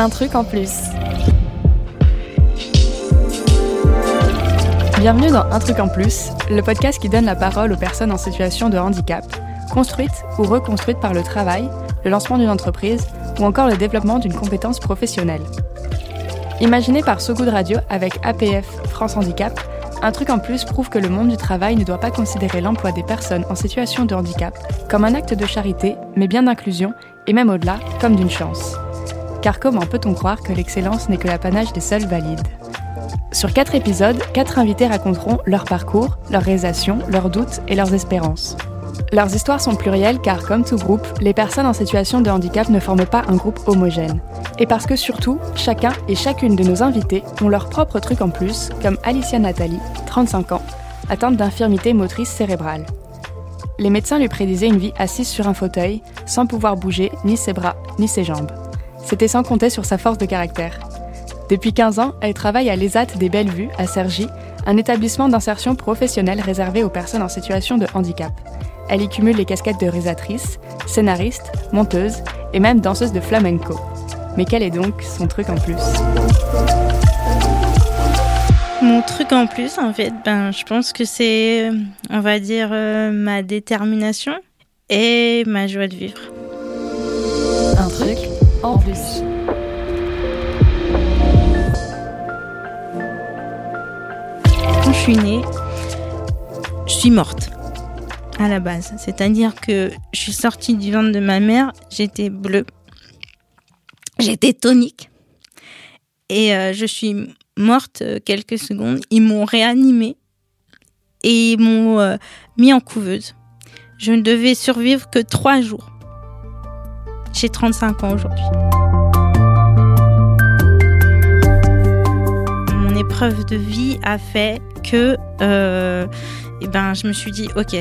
Un truc en plus. Bienvenue dans Un truc en plus, le podcast qui donne la parole aux personnes en situation de handicap, construites ou reconstruites par le travail, le lancement d'une entreprise ou encore le développement d'une compétence professionnelle. Imaginé par So Good Radio avec APF France Handicap, un truc en plus prouve que le monde du travail ne doit pas considérer l'emploi des personnes en situation de handicap comme un acte de charité, mais bien d'inclusion, et même au-delà, comme d'une chance. Car comment peut-on croire que l'excellence n'est que l'apanage des seuls valides Sur quatre épisodes, quatre invités raconteront leur parcours, leurs réalisations, leurs doutes et leurs espérances. Leurs histoires sont plurielles car, comme tout groupe, les personnes en situation de handicap ne forment pas un groupe homogène. Et parce que surtout, chacun et chacune de nos invités ont leur propre truc en plus, comme Alicia Nathalie, 35 ans, atteinte d'infirmité motrice cérébrale. Les médecins lui prédisaient une vie assise sur un fauteuil, sans pouvoir bouger ni ses bras ni ses jambes. C'était sans compter sur sa force de caractère. Depuis 15 ans, elle travaille à l'ESAT des Belles Vues, à Cergy, un établissement d'insertion professionnelle réservé aux personnes en situation de handicap. Elle y cumule les casquettes de réalisatrice, scénariste, monteuse et même danseuse de flamenco. Mais quel est donc son truc en plus? Mon truc en plus, en fait, ben, je pense que c'est, on va dire, euh, ma détermination et ma joie de vivre. Un truc? En plus. Quand je suis née, je suis morte à la base. C'est-à-dire que je suis sortie du ventre de ma mère, j'étais bleue, j'étais tonique et euh, je suis morte euh, quelques secondes. Ils m'ont réanimée et ils m'ont euh, mis en couveuse. Je ne devais survivre que trois jours. J'ai 35 ans aujourd'hui. Mon épreuve de vie a fait que eh ben, je me suis dit, ok,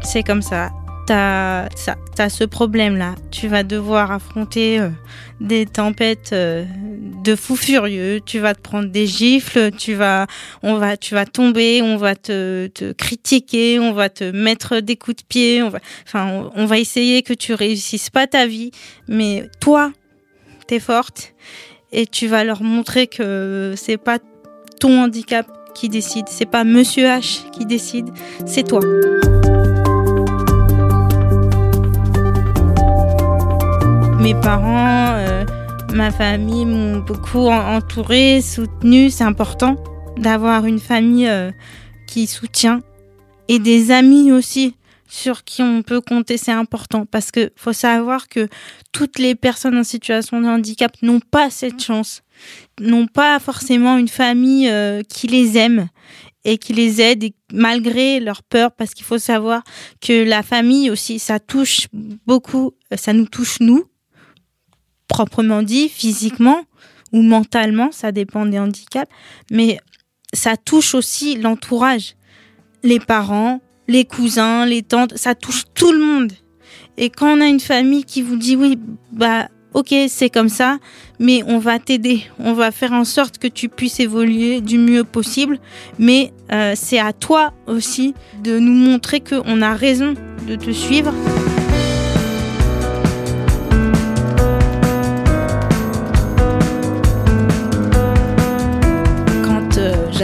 c'est comme ça. T'as as, ce problème-là. Tu vas devoir affronter euh, des tempêtes euh, de fous furieux. Tu vas te prendre des gifles. Tu vas, on va, tu vas tomber. On va te, te critiquer. On va te mettre des coups de pied. On va, enfin, on, va essayer que tu réussisses pas ta vie. Mais toi, t'es forte et tu vas leur montrer que c'est pas ton handicap qui décide. C'est pas Monsieur H qui décide. C'est toi. Mes parents, euh, ma famille m'ont beaucoup entouré, soutenu. C'est important d'avoir une famille euh, qui soutient et des amis aussi sur qui on peut compter. C'est important parce que faut savoir que toutes les personnes en situation de handicap n'ont pas cette chance, n'ont pas forcément une famille euh, qui les aime et qui les aide malgré leur peur parce qu'il faut savoir que la famille aussi ça touche beaucoup ça nous touche nous proprement dit, physiquement ou mentalement, ça dépend des handicaps, mais ça touche aussi l'entourage, les parents, les cousins, les tantes, ça touche tout le monde. Et quand on a une famille qui vous dit oui, bah ok, c'est comme ça, mais on va t'aider, on va faire en sorte que tu puisses évoluer du mieux possible, mais euh, c'est à toi aussi de nous montrer qu'on a raison de te suivre.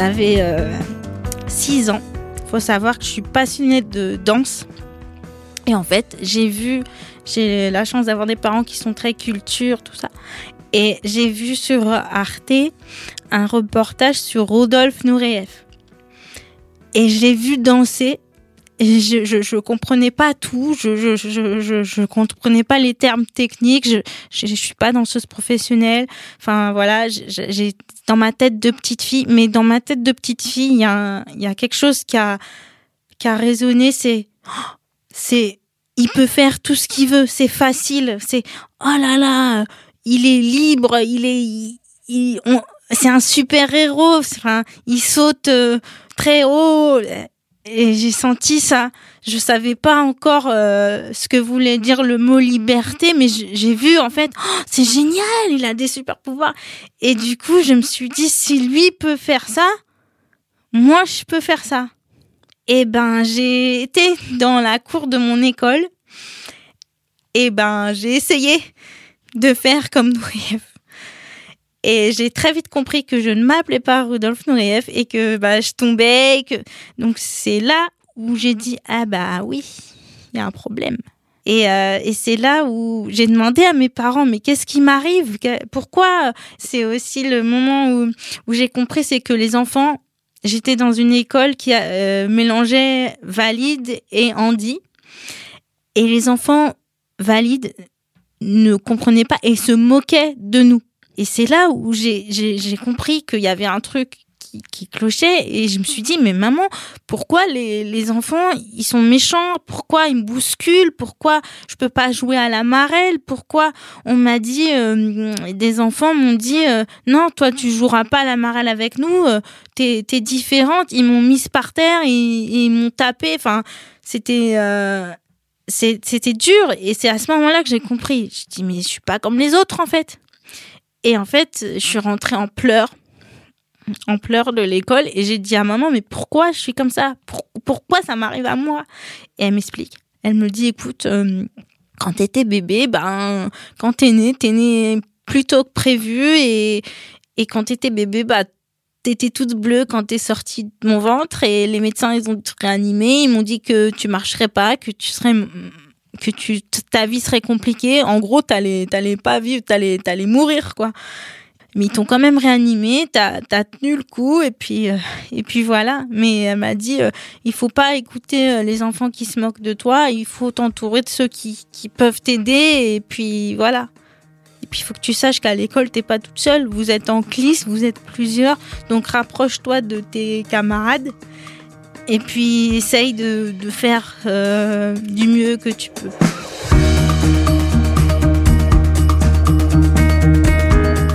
J'avais 6 euh, ans. Il faut savoir que je suis passionnée de danse. Et en fait, j'ai vu, j'ai la chance d'avoir des parents qui sont très culture, tout ça. Et j'ai vu sur Arte un reportage sur Rodolphe Nureyev. Et j'ai vu danser je, je, je, comprenais pas tout, je, je, je, je, comprenais pas les termes techniques, je, je, suis pas danseuse professionnelle. Enfin voilà, dans ma tête de petite fille, mais dans ma tête de petite fille, il y a, y a quelque chose qui a, qui a résonné, c'est, c'est, il peut faire tout ce qu'il veut, c'est facile, c'est, oh là là, il est libre, il est, il, c'est un super héros, enfin, il saute euh, très haut et j'ai senti ça. Je savais pas encore euh, ce que voulait dire le mot liberté, mais j'ai vu en fait, oh, c'est génial, il a des super pouvoirs. Et du coup, je me suis dit, si lui peut faire ça, moi je peux faire ça. Et ben, j'ai été dans la cour de mon école. Et ben, j'ai essayé de faire comme Nouriev. Et j'ai très vite compris que je ne m'appelais pas Rudolf Nureyev et que bah, je tombais. que... Donc c'est là où j'ai dit, ah bah oui, il y a un problème. Et, euh, et c'est là où j'ai demandé à mes parents, mais qu'est-ce qui m'arrive? Pourquoi? C'est aussi le moment où, où j'ai compris, c'est que les enfants, j'étais dans une école qui euh, mélangeait valide et handi. Et les enfants valides ne comprenaient pas et se moquaient de nous. Et c'est là où j'ai compris qu'il y avait un truc qui, clochait et je me suis dit mais maman pourquoi les, les, enfants ils sont méchants? Pourquoi ils me bousculent? Pourquoi je peux pas jouer à la marelle? Pourquoi on m'a dit euh, des enfants m'ont dit euh, non toi tu joueras pas à la marelle avec nous euh, t'es es différente. Ils m'ont mise par terre ils, ils m'ont tapé. Enfin c'était c'était dur. Et c'est à ce moment-là que j'ai compris. Je dis mais je suis pas comme les autres en fait et en fait, je suis rentrée en pleurs, en pleurs de l'école, et j'ai dit à maman, mais pourquoi je suis comme ça? Pourquoi ça m'arrive à moi? Et elle m'explique. Elle me dit, écoute, euh, quand t'étais bébé, ben, quand t'es né, t'es né plus tôt que prévu, et, et quand t'étais bébé, bah, t'étais toute bleue quand t'es sortie de mon ventre, et les médecins, ils ont réanimé, ils m'ont dit que tu marcherais pas, que tu serais que tu ta vie serait compliquée. En gros, t'allais t'allais pas vivre, t'allais t'allais mourir quoi. Mais ils t'ont quand même réanimé, t'as as tenu le coup et puis euh, et puis voilà. Mais elle m'a dit euh, il faut pas écouter euh, les enfants qui se moquent de toi, il faut t'entourer de ceux qui qui peuvent t'aider et puis voilà. Et puis il faut que tu saches qu'à l'école t'es pas toute seule, vous êtes en clisse, vous êtes plusieurs, donc rapproche-toi de tes camarades et puis essaye de, faire euh, du mieux que tu peux.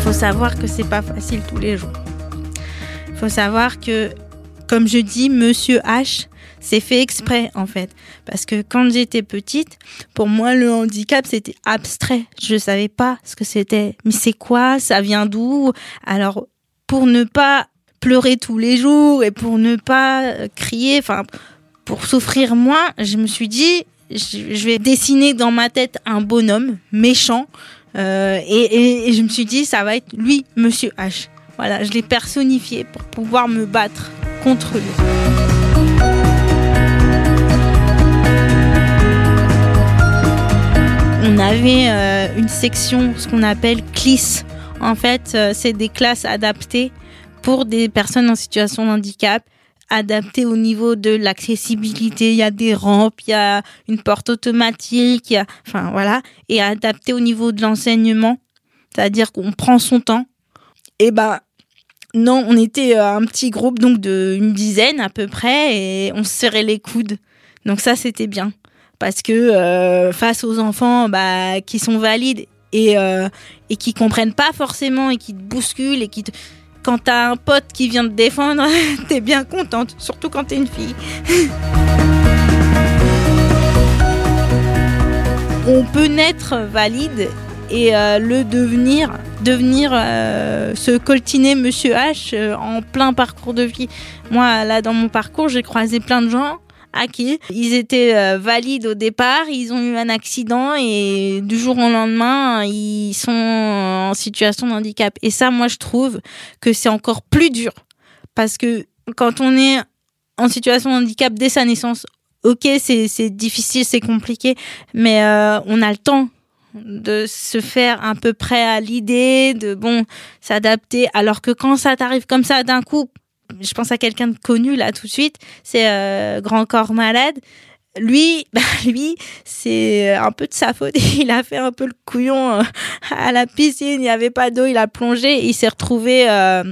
Faut savoir que c'est pas facile tous les jours. Faut savoir que, comme je dis, Monsieur H, c'est fait exprès en fait. Parce que quand j'étais petite, pour moi le handicap c'était abstrait. Je savais pas ce que c'était. Mais c'est quoi? Ça vient d'où? Alors pour ne pas pleurer tous les jours et pour ne pas euh, crier, enfin, pour souffrir moins, je me suis dit, je vais dessiner dans ma tête un bonhomme méchant. Euh, et, je me suis dit, ça va être lui, Monsieur H. Voilà, je l'ai personnifié pour pouvoir me battre contre lui. On avait euh, une section, ce qu'on appelle CLIS. En fait, c'est des classes adaptées pour des personnes en situation de handicap adapté au niveau de l'accessibilité. Il y a des rampes, il y a une porte automatique, il y a, enfin voilà, et adapté au niveau de l'enseignement, c'est-à-dire qu'on prend son temps. Et ben non, on était euh, un petit groupe donc de une dizaine à peu près et on se serrait les coudes. Donc ça c'était bien parce que euh, face aux enfants bah, qui sont valides et euh, et qui comprennent pas forcément et qui te bousculent et qui te quand t'as un pote qui vient te défendre, t'es bien contente, surtout quand t'es une fille. On peut naître valide et euh, le devenir, devenir euh, se coltiner Monsieur H euh, en plein parcours de vie. Moi, là, dans mon parcours, j'ai croisé plein de gens qui Ils étaient euh, valides au départ, ils ont eu un accident et du jour au lendemain, ils sont en situation de handicap. Et ça, moi, je trouve que c'est encore plus dur parce que quand on est en situation de handicap dès sa naissance, ok, c'est difficile, c'est compliqué, mais euh, on a le temps de se faire un peu près à l'idée, de bon, s'adapter. Alors que quand ça t'arrive comme ça d'un coup, je pense à quelqu'un de connu là tout de suite, c'est euh, Grand Corps Malade. Lui, bah, lui, c'est un peu de sa faute. Il a fait un peu le couillon euh, à la piscine. Il n'y avait pas d'eau. Il a plongé. il s'est retrouvé euh,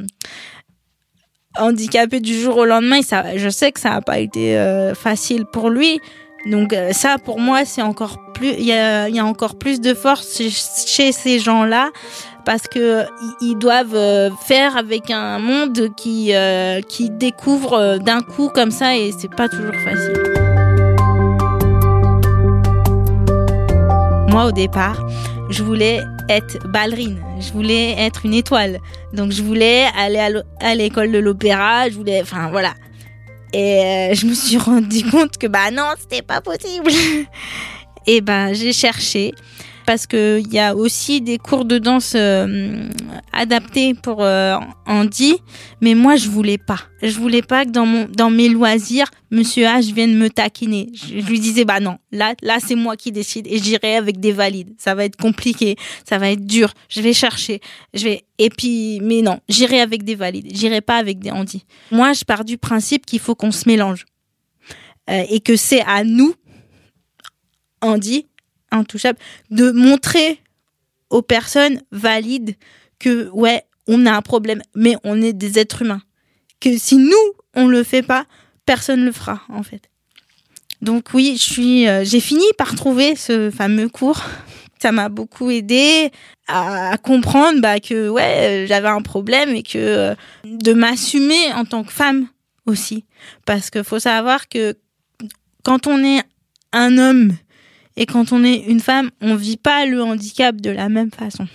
handicapé du jour au lendemain. je sais que ça n'a pas été facile pour lui. Donc ça, pour moi, c'est encore plus. Il y a, encore plus de force chez ces gens-là parce que ils doivent euh, faire avec un monde qui euh, qui découvre euh, d'un coup comme ça et c'est pas toujours facile. Moi au départ, je voulais être ballerine, je voulais être une étoile. Donc je voulais aller à l'école de l'opéra, je voulais enfin voilà. Et je me suis rendu compte que bah non, c'était pas possible. et ben j'ai cherché parce qu'il y a aussi des cours de danse euh, adaptés pour euh, Andy, mais moi je voulais pas. Je voulais pas que dans mon dans mes loisirs, Monsieur H vienne me taquiner. Je, lui disais bah non, là là c'est moi qui décide et j'irai avec des valides. Ça va être compliqué, ça va être dur. Je vais chercher, je vais et puis mais non, j'irai avec des valides. J'irai pas avec des Andy. Moi je pars du principe qu'il faut qu'on se mélange euh, et que c'est à nous Andy intouchable, de montrer aux personnes valides que, ouais, on a un problème, mais on est des êtres humains. Que si nous, on le fait pas, personne le fera, en fait. Donc oui, je euh, j'ai fini par trouver ce fameux cours. Ça m'a beaucoup aidé à, comprendre bah, que ouais, j'avais un problème et que euh, de m'assumer en tant que femme aussi. Parce qu'il faut savoir que quand on est un homme et quand on est une femme, on vit pas le handicap de la même façon.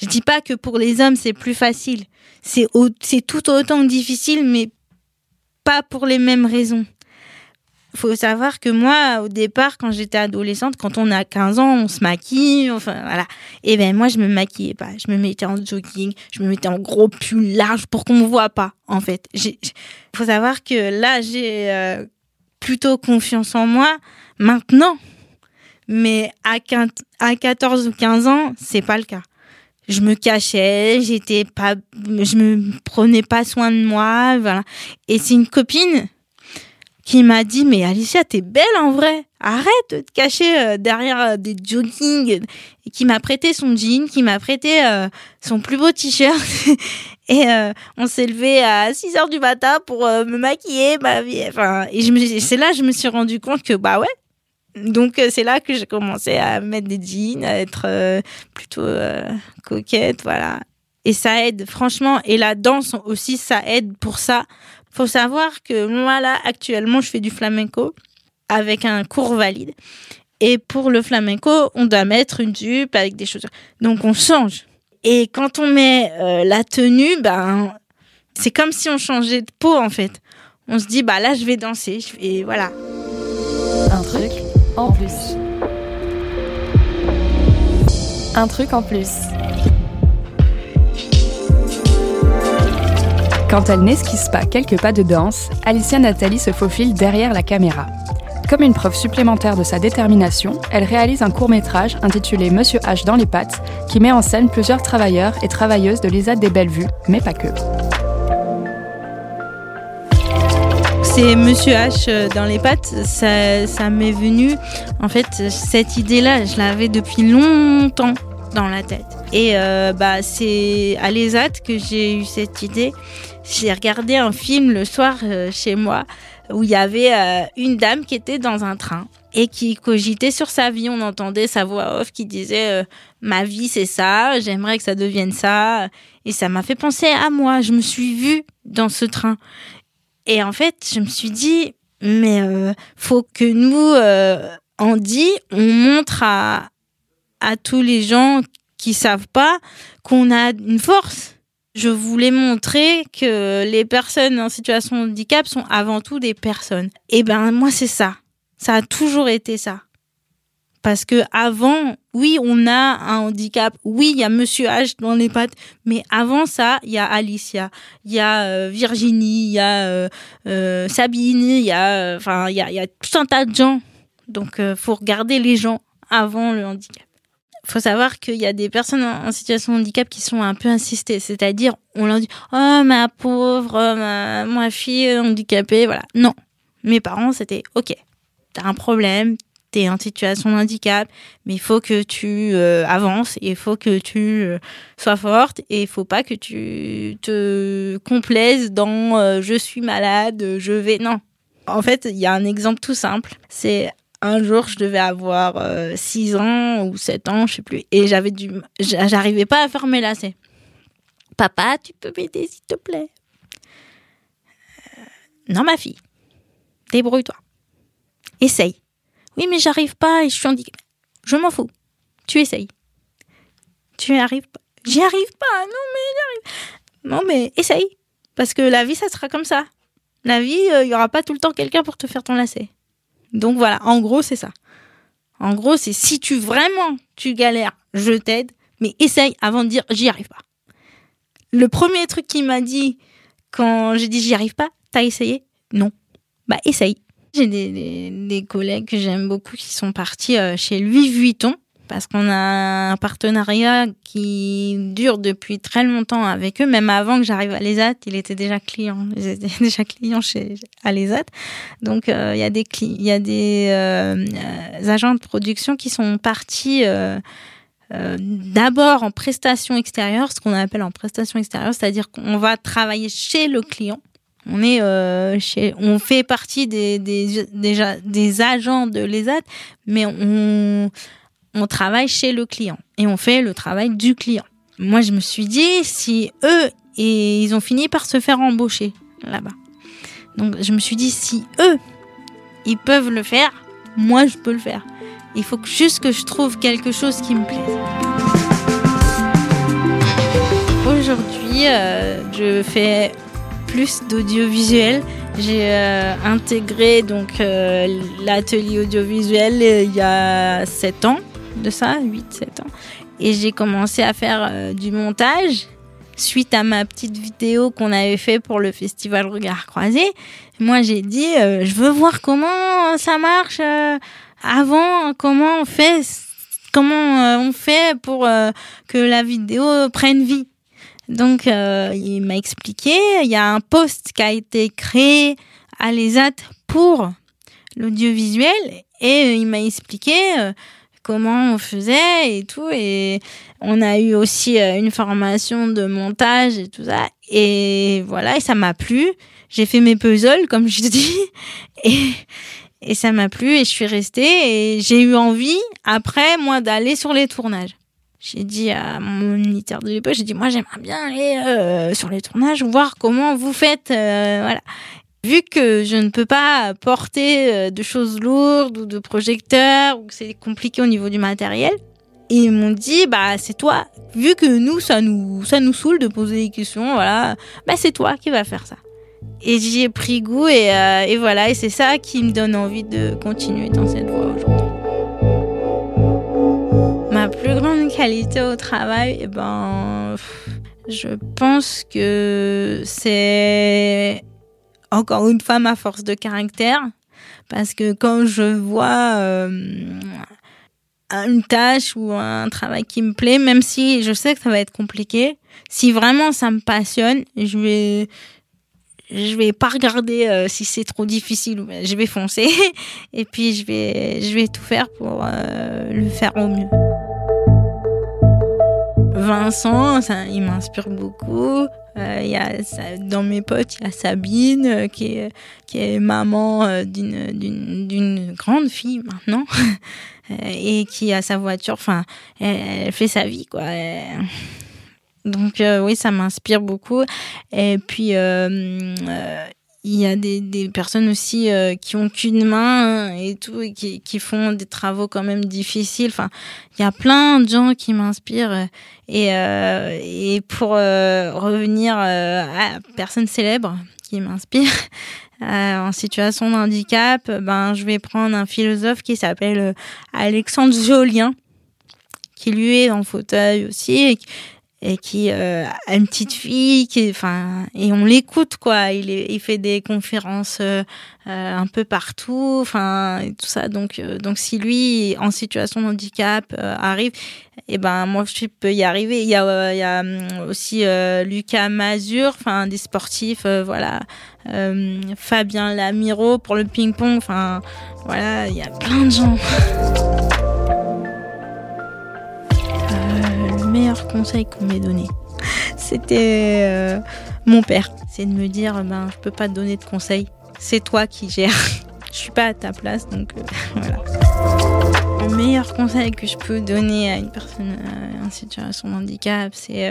Je dis pas que pour les hommes c'est plus facile. C'est tout autant difficile, mais pas pour les mêmes raisons. Faut savoir que moi, au départ, quand j'étais adolescente, quand on a 15 ans, on se maquille, enfin voilà. Et ben moi, je me maquillais pas. Je me mettais en jogging, je me mettais en gros pull large pour qu'on me voit pas, en fait. Il faut savoir que là, j'ai euh, plutôt confiance en moi maintenant mais à, 14 ou 15 ans, c'est pas le cas. Je me cachais, j'étais pas, je me prenais pas soin de moi, voilà. Et c'est une copine qui m'a dit mais Alicia t'es belle en vrai arrête de te cacher euh, derrière euh, des jogging et qui m'a prêté son jean qui m'a prêté euh, son plus beau t-shirt et on s'est levé à 6 heures du matin pour me maquiller ma vie enfin et c'est là je me suis rendu compte que bah ouais donc euh, c'est là que j'ai commencé à mettre des jeans, à être euh, plutôt euh, coquette, voilà. Et ça aide, franchement. Et la danse aussi, ça aide pour ça. Faut savoir que moi là, actuellement, je fais du flamenco avec un cours valide. Et pour le flamenco, on doit mettre une jupe avec des chaussures. Donc on change. Et quand on met la tenue, ben c'est comme si on changeait de peau en fait. On se dit bah là je vais danser et voilà. En plus. Un truc en plus. Quand elle n'esquisse pas quelques pas de danse, Alicia Nathalie se faufile derrière la caméra. Comme une preuve supplémentaire de sa détermination, elle réalise un court métrage intitulé Monsieur H dans les pattes, qui met en scène plusieurs travailleurs et travailleuses de l'ISAD des Bellevues, mais pas que. C'est Monsieur H euh, dans les pattes, ça, ça m'est venu. En fait, cette idée-là, je l'avais depuis longtemps dans la tête. Et euh, bah, c'est à l'ESAT que j'ai eu cette idée. J'ai regardé un film le soir euh, chez moi où il y avait une dame qui était dans un train et qui cogitait sur sa vie. On entendait sa voix off qui disait ma vie c'est ça, j'aimerais que ça devienne ça. Et ça m'a fait penser à moi. Je me suis vue dans ce train. Et en fait, je me suis dit, mais euh, faut que nous, euh, Andy, on montre à, à tous les gens qui savent pas qu'on a une force. Je voulais montrer que les personnes en situation de handicap sont avant tout des personnes. Et ben moi c'est ça. Ça a toujours été ça. Parce que avant, oui, on a un handicap. Oui, il y a Monsieur H dans les pattes. Mais avant ça, il y a Alicia, il y a euh, Virginie, il y a euh, euh, Sabine, il y a, enfin, il y a, tout un tas de gens. Donc, faut regarder les gens avant le handicap. Faut savoir qu'il y a des personnes en situation de handicap qui sont un peu insistées. C'est-à-dire, on leur dit, oh, ma pauvre, ma, ma fille handicapée, voilà. Non. Mes parents, c'était, ok, t'as un problème, tu en situation de handicap, mais il faut que tu euh, avances, il faut que tu euh, sois forte et il faut pas que tu te complaises dans euh, je suis malade, je vais. Non. En fait, il y a un exemple tout simple. C'est un jour, je devais avoir 6 ans ou 7 ans, je sais plus, et j'avais du, j'arrivais pas à faire mes lacets. Papa, tu peux m'aider s'il te plaît? Non, ma fille, débrouille-toi. Essaye. Oui, mais j'arrive pas et je suis handicapée. Je m'en fous. Tu essayes. Tu n'y arrives pas. J'y arrive pas. Non, mais j'arrive. Non, mais essaye. Parce que la vie, ça sera comme ça. La vie, il euh, y aura pas tout le temps quelqu'un pour te faire ton lacet. Donc voilà, en gros, c'est ça. En gros, c'est si tu vraiment tu galères, je t'aide, mais essaye avant de dire j'y arrive pas. Le premier truc qu'il m'a dit quand j'ai dit j'y arrive pas, t'as essayé? Non. Bah essaye. J'ai des, collègues que j'aime beaucoup qui sont partis euh, chez Louis Vuitton parce qu'on a un partenariat qui dure depuis très longtemps avec eux. Même avant que j'arrive à l'ESAT, il était déjà client. Ils étaient déjà clients chez à l'ESAT. Donc euh, il y a des il y a des euh, agents de production qui sont partis. d'abord en prestation extérieure, ce qu'on appelle en prestation extérieure, c'est-à-dire qu'on va travailler chez le client on est euh, chez, on fait partie des, des, des agents de l'ESAT, mais on, on travaille chez le client et on fait le travail du client. Moi, je me suis dit, si eux, et ils ont fini par se faire embaucher là-bas. Donc, je me suis dit, si eux, ils peuvent le faire, moi, je peux le faire. Il faut juste que je trouve quelque chose qui me plaise. Aujourd'hui, euh, je fais plus d'audiovisuel. J'ai euh, intégré donc euh, l'atelier audiovisuel euh, il y a 7 ans, de ça, 8-7 ans. Et j'ai commencé à faire du montage suite à ma petite vidéo qu'on avait fait pour le festival Regard Croisé. Moi, j'ai dit, je veux voir comment ça marche avant, comment on fait, comment on fait pour que la vidéo prenne vie. Donc, euh, il m'a expliqué, il y a un poste qui a été créé à l'ESAT pour l'audiovisuel et euh, il m'a expliqué euh, comment on faisait et tout. Et on a eu aussi une formation de montage et tout ça. Et voilà, et ça m'a plu. J'ai fait mes puzzles, comme je dis, et, et ça m'a plu et je suis restée et j'ai eu envie, après, moi, d'aller sur les tournages j'ai dit à mon militaire de l'époque, j'ai dit moi j'aimerais bien aller euh, sur les tournages voir comment vous faites, euh, voilà. Vu que je ne peux pas porter euh, de choses lourdes ou de projecteurs ou que c'est compliqué au niveau du matériel, ils m'ont dit bah c'est toi. Vu que nous ça nous ça nous saoule de poser des questions, voilà, bah c'est toi qui vas faire ça. Et j'y ai pris goût et, et voilà et c'est ça qui me donne envie de continuer dans cette voie aujourd'hui. Plus grande qualité au travail, eh ben, je pense que c'est encore une fois ma force de caractère. Parce que quand je vois euh, une tâche ou un travail qui me plaît, même si je sais que ça va être compliqué, si vraiment ça me passionne, je vais, je vais pas regarder euh, si c'est trop difficile je vais foncer et puis je vais je vais tout faire pour euh, le faire au mieux. Vincent, ça, il m'inspire beaucoup. Euh, y a, dans mes potes, il y a Sabine euh, qui, est, qui est maman euh, d'une grande fille maintenant et qui a sa voiture. Enfin, elle, fait sa vie quoi. donc oui, ça m'inspire beaucoup. Et puis il y a des, des personnes aussi euh, qui ont qu'une main et tout et qui, qui font des travaux quand même difficiles. Enfin, il y a plein de gens qui m'inspirent et euh, et pour euh, revenir à personne célèbre qui m'inspire en situation de handicap, ben je vais prendre un philosophe qui s'appelle Alexandre Jolien qui lui est en fauteuil aussi et et qui euh, a une petite fille qui enfin et on l'écoute quoi. Il, il fait des conférences euh, euh, un peu partout enfin tout ça. Donc euh, donc si lui en situation de handicap arrive et eh ben moi je peux y arriver. Il y a il y a hum, aussi Lucas Mazur enfin des sportifs voilà Fabien Lamiro pour le ping pong enfin voilà il y a plein de gens conseil qu'on m'ait donné, c'était euh, mon père. C'est de me dire, ben, je peux pas te donner de conseils. C'est toi qui gères. je suis pas à ta place, donc euh, voilà. Le meilleur conseil que je peux donner à une personne euh, en situation de handicap, c'est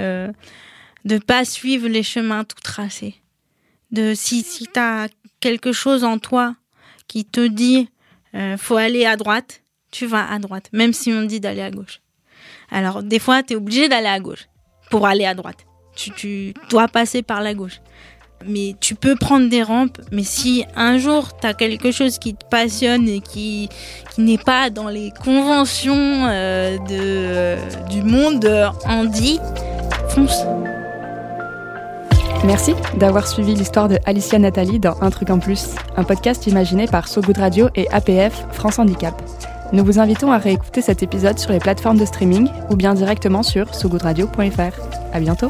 de pas suivre les chemins tout tracés. De si si as quelque chose en toi qui te dit faut aller à droite, tu vas à droite, même si on dit d'aller à gauche. Alors, des fois, tu es obligé d'aller à gauche pour aller à droite. Tu, dois passer par la gauche. Mais tu peux prendre des rampes, mais si un jour tu as quelque chose qui te passionne et qui, n'est pas dans les conventions euh, de, euh, du monde handi, fonce. Merci d'avoir suivi l'histoire de Alicia Nathalie dans Un truc en plus, un podcast imaginé par So Good Radio et APF France Handicap. Nous vous invitons à réécouter cet épisode sur les plateformes de streaming ou bien directement sur sogoodradio.fr. À bientôt!